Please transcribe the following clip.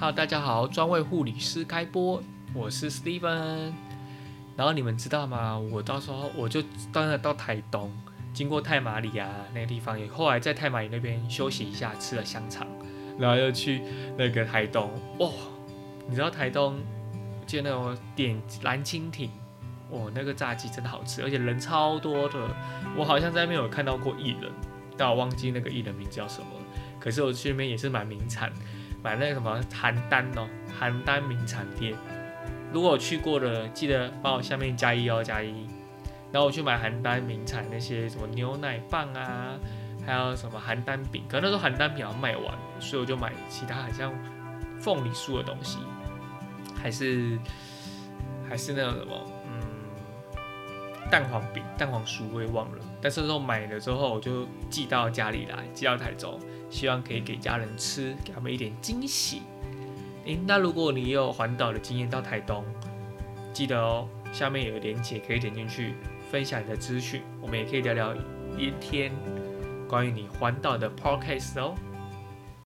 好大家好，专为护理师开播，我是 Steven。然后你们知道吗？我到时候我就当然到台东，经过太马里啊那个地方，也后来在太马里那边休息一下，吃了香肠，然后又去那个台东。哇，你知道台东就那种点蓝蜻蜓，哇，那个炸鸡真的好吃，而且人超多的。我好像在那边有看到过艺人，但我忘记那个艺人名叫什么。可是我去那边也是蛮名产。买那个什么邯郸哦，邯郸名产店。如果我去过的，记得帮我下面加一哦，加一。然后我去买邯郸名产那些什么牛奶棒啊，还有什么邯郸饼。可那时候邯郸饼要卖完，所以我就买其他好像凤梨酥的东西，还是还是那种什么，蛋黄饼、蛋黄酥我也忘了。但是那时候买了之后，我就寄到家里来，寄到台州。希望可以给家人吃，给他们一点惊喜。诶，那如果你有环岛的经验到台东，记得哦，下面有个链接可以点进去分享你的资讯，我们也可以聊聊一天关于你环岛的 podcast 哦。